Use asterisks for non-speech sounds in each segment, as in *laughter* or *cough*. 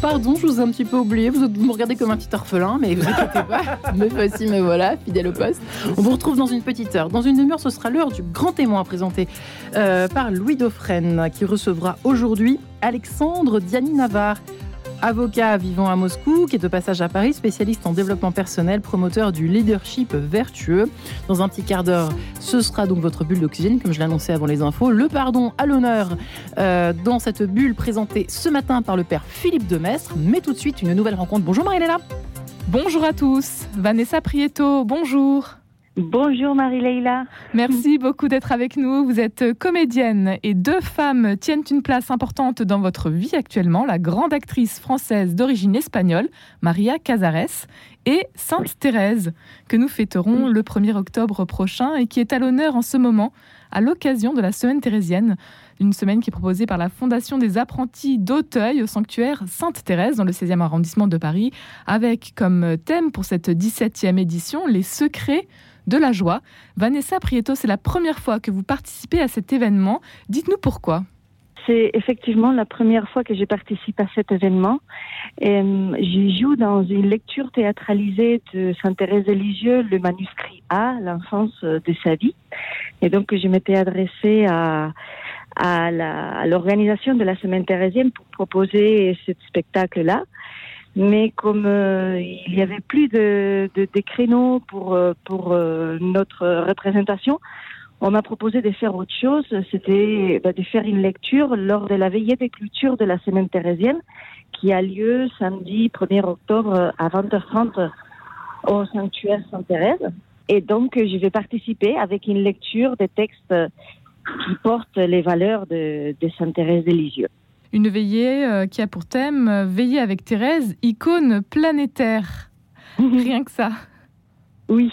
Pardon, je vous ai un petit peu oublié. Vous me regardez comme un petit orphelin, mais vous inquiétez pas. *laughs* me voici, me voilà, fidèle au poste. On vous retrouve dans une petite heure. Dans une demi-heure, ce sera l'heure du grand témoin présenté euh, par Louis Dauphren, qui recevra aujourd'hui Alexandre Diani Navarre avocat vivant à Moscou, qui est de passage à Paris, spécialiste en développement personnel, promoteur du leadership vertueux. Dans un petit quart d'heure, ce sera donc votre bulle d'oxygène, comme je l'annonçais avant les infos. Le pardon à l'honneur euh, dans cette bulle présentée ce matin par le père Philippe Demestre. Mais tout de suite, une nouvelle rencontre. Bonjour Marie-Léla. Bonjour à tous. Vanessa Prieto, bonjour. Bonjour Marie-Leila. Merci *laughs* beaucoup d'être avec nous. Vous êtes comédienne et deux femmes tiennent une place importante dans votre vie actuellement. La grande actrice française d'origine espagnole, Maria Casares, et Sainte Thérèse, que nous fêterons le 1er octobre prochain et qui est à l'honneur en ce moment à l'occasion de la semaine thérésienne. Une semaine qui est proposée par la Fondation des apprentis d'Auteuil au sanctuaire Sainte-Thérèse dans le 16e arrondissement de Paris, avec comme thème pour cette 17e édition les secrets de la joie. Vanessa Prieto, c'est la première fois que vous participez à cet événement. Dites-nous pourquoi. C'est effectivement la première fois que je participe à cet événement. Euh, j'y joue dans une lecture théâtralisée de Sainte-Thérèse de Lisieux, le manuscrit A, l'enfance de sa vie. Et donc, je m'étais adressée à, l'organisation de la Semaine thérésienne pour proposer ce spectacle-là mais comme euh, il y avait plus de, de, créneaux pour pour euh, notre représentation, on m'a proposé de faire autre chose. C'était bah, de faire une lecture lors de la veillée des clôtures de la semaine thérésienne, qui a lieu samedi 1er octobre à 20h30 au sanctuaire Sainte-Thérèse. Et donc, je vais participer avec une lecture des textes qui portent les valeurs de, de Sainte-Thérèse de Lisieux. Une veillée euh, qui a pour thème euh, Veiller avec Thérèse, icône planétaire. *laughs* Rien que ça. Oui.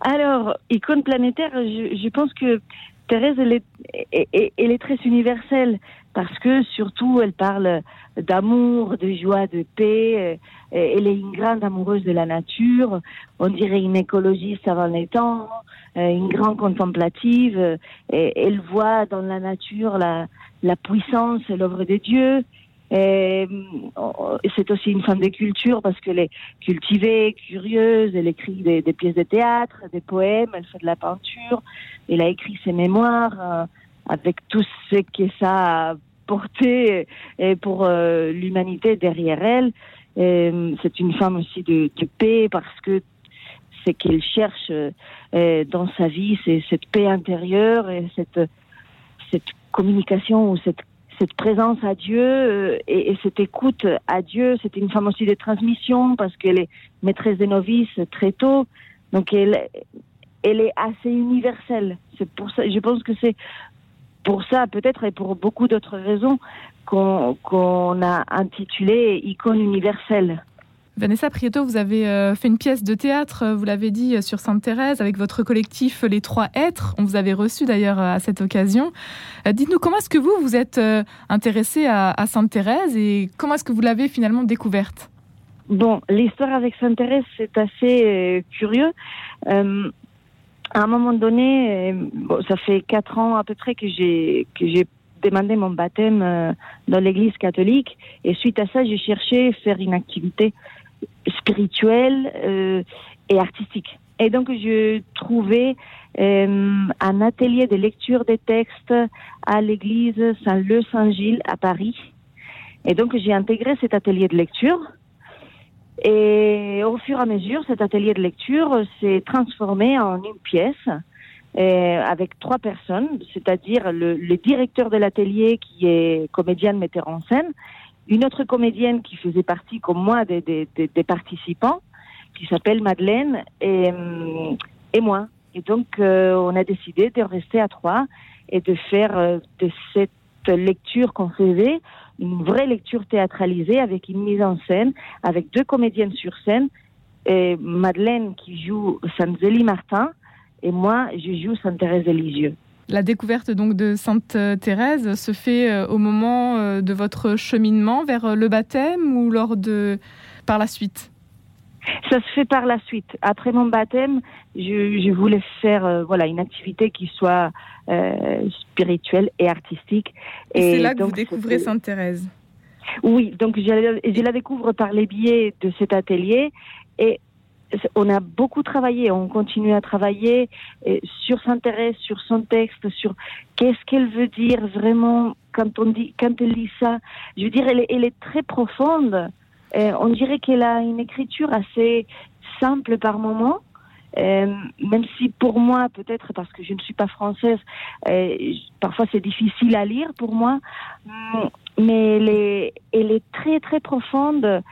Alors, icône planétaire, je, pense que Thérèse, elle est, très universelle parce que surtout, elle parle d'amour, de joie, de paix. Euh, elle est une grande amoureuse de la nature. On dirait une écologiste avant les temps, une grande contemplative. Elle voit dans la nature la, la puissance l'œuvre de Dieu. Euh, c'est aussi une femme de culture parce qu'elle est cultivée, curieuse, elle écrit des, pièces de théâtre, des poèmes, elle fait de la peinture, elle a écrit ses mémoires euh, avec tout ce que ça a porté pour euh, l'humanité derrière elle. C'est une femme aussi de, paix parce que ce qu'elle cherche dans sa vie, c'est cette paix intérieure et cette, cette communication ou cette, cette présence à Dieu euh, et, cette écoute à Dieu. C'était une femme aussi de transmission parce qu'elle est maîtresse des novices très tôt. Donc elle, est assez universelle. C'est pour ça, je pense que c'est pour ça peut-être et pour beaucoup d'autres raisons qu'on a intitulé icône universelle. Vanessa Prieto, vous avez euh, fait une pièce de théâtre, euh, vous l'avez dit, euh, sur Sainte-Thérèse avec votre collectif Les Trois Êtres. On vous avait reçu d'ailleurs à cette occasion. Dites-nous comment est-ce que vous vous êtes intéressé à, Sainte-Thérèse et comment est-ce que vous l'avez finalement découverte? Bon, l'histoire avec Sainte-Thérèse, c'est assez curieux. à un moment donné, ça fait quatre ans à peu près que j'ai que j'ai demandé mon baptême dans l'Église catholique et suite à ça, j'ai cherché faire une activité spirituelle euh, et artistique. Et donc, je trouvais euh, un atelier de lecture des textes à l'église Saint-Leu-Saint-Gilles à Paris. Et donc, j'ai intégré cet atelier de lecture. Et au fur et à mesure, cet atelier de lecture s'est transformé en une pièce euh, avec trois personnes, c'est-à-dire le, directeur de l'atelier qui est comédienne metteur en scène, une autre comédienne qui faisait partie, comme moi, des, participants, qui s'appelle Madeleine, et, euh, moi. Et donc, euh, on a décidé de rester à trois et de faire euh, de cette lecture qu'on faisait une vraie lecture théâtralisée avec une mise en scène, avec deux comédiennes sur scène, Madeleine qui joue Sanzeli Martin, et moi, je joue Sainte-Thérèse de. La découverte donc de Sainte Thérèse se fait euh, au moment euh, de votre cheminement vers euh, le baptême ou lors de par la suite? Ça se fait par la suite. Après mon baptême, je, je voulais faire euh, voilà une activité qui soit euh, spirituelle et artistique. Et, c'est là que vous découvrez Sainte Thérèse. Oui, donc je, je, la découvre par les billets de cet atelier et on a beaucoup travaillé, on continue à travailler sur Thérèse, sur son texte, sur qu'est-ce qu'elle veut dire vraiment quand on dit, elle lit ça. Je veux dire, elle, est très profonde. On dirait qu'elle a une écriture assez simple par moment. Même si pour moi, peut-être parce que je ne suis pas française, parfois c'est difficile à lire pour moi, mais elle est, elle est très très profonde.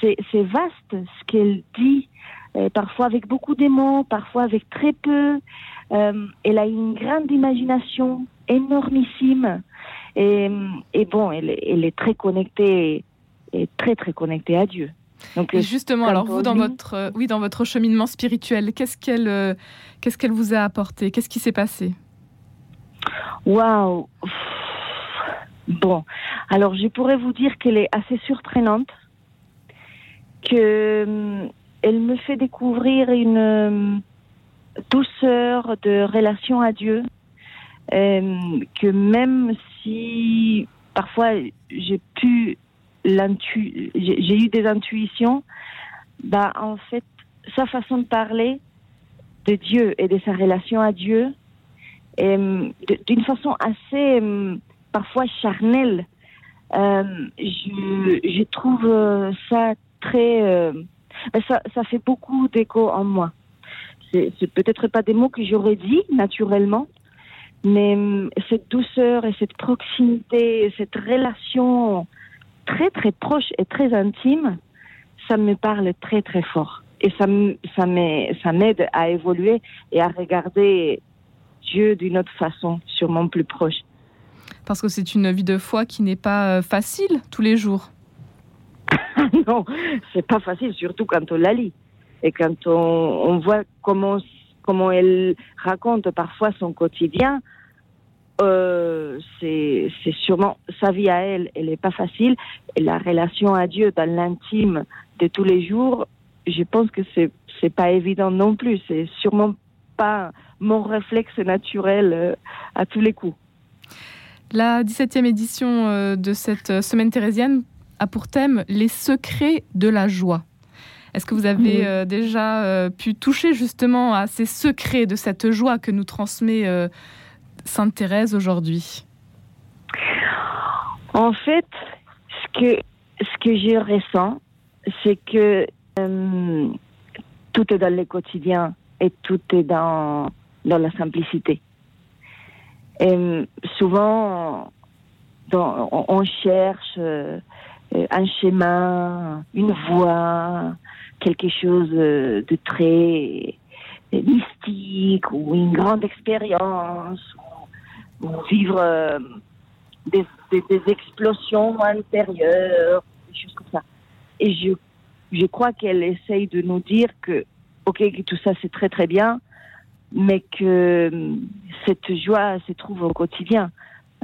C'est vaste ce qu'elle dit, parfois avec beaucoup d'émots, parfois avec très peu. elle a une grande imagination, énormissime, et, et bon, elle, elle est très connectée très très connectée à Dieu. Donc, et justement, alors vous, dans votre, euh, oui, dans votre cheminement spirituel, qu'est-ce qu'elle euh, qu'est-ce qu'elle vous a apporté? Qu'est-ce qui s'est passé? Waouh. Bon, alors je pourrais vous dire qu'elle est assez surprenante, que euh, elle me fait découvrir une douceur de relation à Dieu, que même si parfois j'ai eu des intuitions, bah, en fait, sa façon de parler de Dieu et de sa relation à Dieu, d'une façon assez parfois charnelle, euh, je, trouve ça très. Euh, bah, ça, fait beaucoup d'écho en moi. C'est peut-être pas des mots que j'aurais dit naturellement, mais cette douceur et cette proximité, cette relation très très proche et très intime, ça me parle très très fort. Et ça, ça m'aide à évoluer et à regarder Dieu d'une autre façon, sûrement plus proche. Parce que c'est une vie de foi qui n'est pas euh, facile tous les jours. *laughs* non, c'est pas facile, surtout quand on la lit. Et quand on, voit comment, comment elle raconte parfois son quotidien, euh, c'est sûrement sa vie à elle, elle n'est pas facile. Et la relation à Dieu dans l'intime de tous les jours, je pense que c'est c'est pas évident non plus. C'est sûrement pas mon réflexe naturel euh, à tous les coups. La 17e édition euh, de cette semaine thérésienne a pour thème les secrets de la joie. Est-ce que vous avez déjà pu toucher justement à ces secrets de cette joie que nous transmet Sainte Thérèse aujourd'hui? En fait, ce que, ce que je ressens, c'est que euh, tout est dans le quotidien et tout est dans, dans la simplicité. Et souvent, on, cherche euh, un chemin, une voie, quelque chose de très mystique ou une grande expérience ou vivre euh, des, explosions intérieures, des choses comme ça. Et je, je crois qu'elle essaye de nous dire que, ok, que tout ça c'est très très bien, mais que euh, cette joie se trouve au quotidien,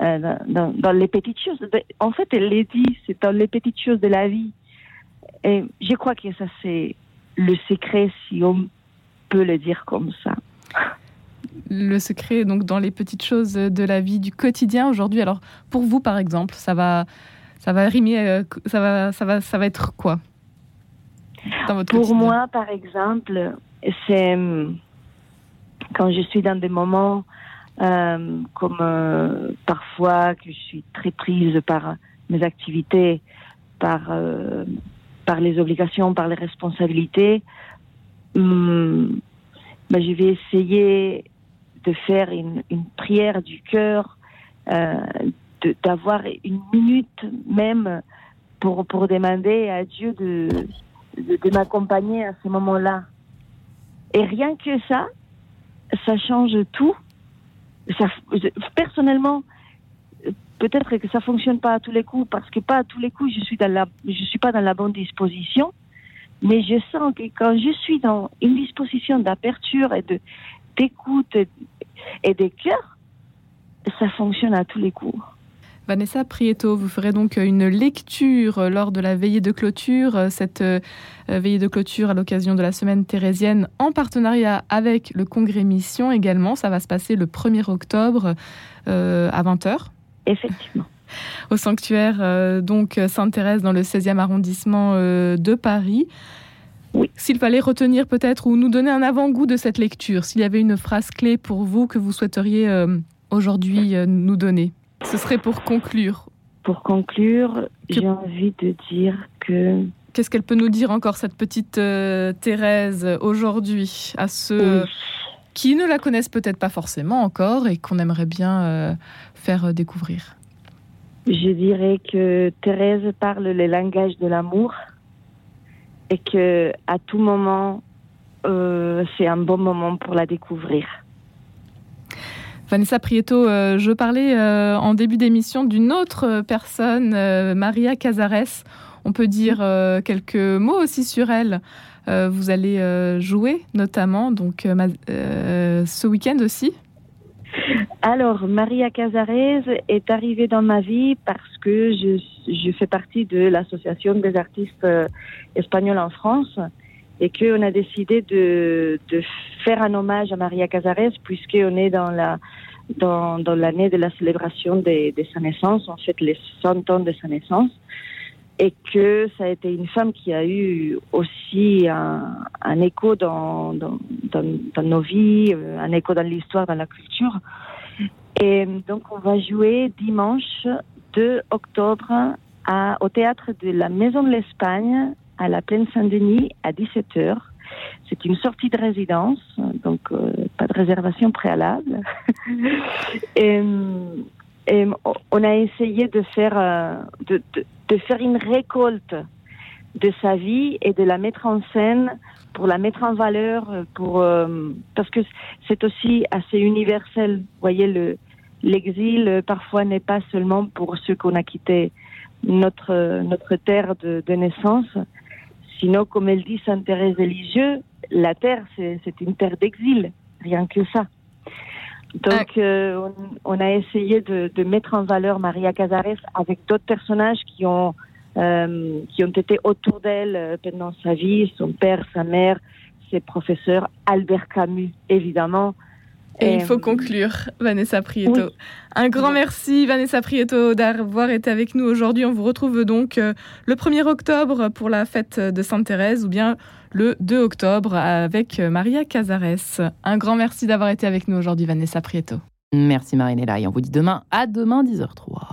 euh, dans, dans, les petites choses. En fait, elle l'a dit, c'est dans les petites choses de la vie. Et je crois que ça c'est le secret, si on peut le dire comme ça le secret donc dans les petites choses de la vie du quotidien aujourd'hui. Alors pour vous par exemple, ça va ça va rimer euh, ça va ça va ça va être quoi dans votre Pour moi par exemple, c'est hum, quand je suis dans des moments euh, comme euh, parfois que je suis très prise par mes activités, par par les obligations, par les responsabilités, hum, ben, je vais essayer de faire une, une prière du cœur, euh, d'avoir une minute même pour, pour demander à Dieu de, de, m'accompagner à ce moment-là. Et rien que ça, ça change tout. Ça, personnellement, peut-être que ça fonctionne pas à tous les coups parce que pas à tous les coups je suis dans la je suis pas dans la bonne disposition mais je sens que quand je suis dans une disposition d'aperture et de d'écoute et des cœurs, ça fonctionne à tous les coups. Vanessa Prieto, vous ferez donc une lecture lors de la veillée de clôture, cette euh, veillée de clôture à l'occasion de la semaine thérésienne en partenariat avec le Congrès Mission également. Ça va se passer le 1er octobre euh, à 20h. Effectivement. Au sanctuaire euh, donc Sainte-Thérèse dans le 16e arrondissement de Paris. Oui. S'il fallait retenir peut-être ou nous donner un avant-goût de cette lecture, s'il y avait une phrase clé pour vous que vous souhaiteriez aujourd'hui nous donner ce serait pour conclure. Pour conclure, j'ai envie de dire que... Qu'est-ce qu'elle peut nous dire encore, cette petite euh, Thérèse, aujourd'hui, à ceux qui ne la connaissent peut-être pas forcément encore et qu'on aimerait bien euh, faire euh, découvrir Je dirais que Thérèse parle le langage de l'amour et que à tout moment, c'est un bon moment pour la découvrir. Vanessa Prieto, euh, je parlais euh, en début d'émission d'une autre personne, euh, Maria Casares. On peut dire quelques mots aussi sur elle. Vous allez jouer notamment donc ce week-end aussi. Alors, Maria Casares est arrivée dans ma vie parce que je, fais partie de l'association des artistes espagnols en France et qu'on a décidé de, faire un hommage à Maria Casares puisqu'on est dans la dans, dans l'année de la célébration de, sa naissance, en fait les 100 ans de sa naissance, et que ça a été une femme qui a eu aussi un, écho dans, nos vies, euh, un écho dans l'histoire, dans la culture. Et donc on va jouer dimanche 2 octobre au théâtre de la Maison de l'Espagne à la Plaine Saint-Denis à 17h. C'est une sortie de résidence, donc euh, pas de réservation préalable. *laughs* et, on a essayé de faire, euh, de, de, faire une récolte de sa vie et de la mettre en scène pour la mettre en valeur, pour euh, parce que c'est aussi assez universel. Vous voyez, le l'exil parfois n'est pas seulement pour ceux qu'on a quitté notre notre terre de, de naissance, Sinon, comme elle dit Sainte Thérèse de la terre, c'est une terre d'exil, rien que ça. Donc, ah. euh, on, a essayé de, mettre en valeur Maria Casares avec d'autres personnages qui ont, euh, qui ont été autour d'elle euh, pendant sa vie, son père, sa mère, ses professeurs, Albert Camus, évidemment, et il faut conclure, Vanessa Prieto. Un grand merci, Vanessa Prieto, d'avoir été avec nous aujourd'hui. On vous retrouve donc euh, le 1er octobre pour la fête de Sainte-Thérèse ou bien le 2 octobre avec Maria Casares. Un grand merci d'avoir été avec nous aujourd'hui, Vanessa Prieto. Merci Marinella et on vous dit demain à demain 10h03.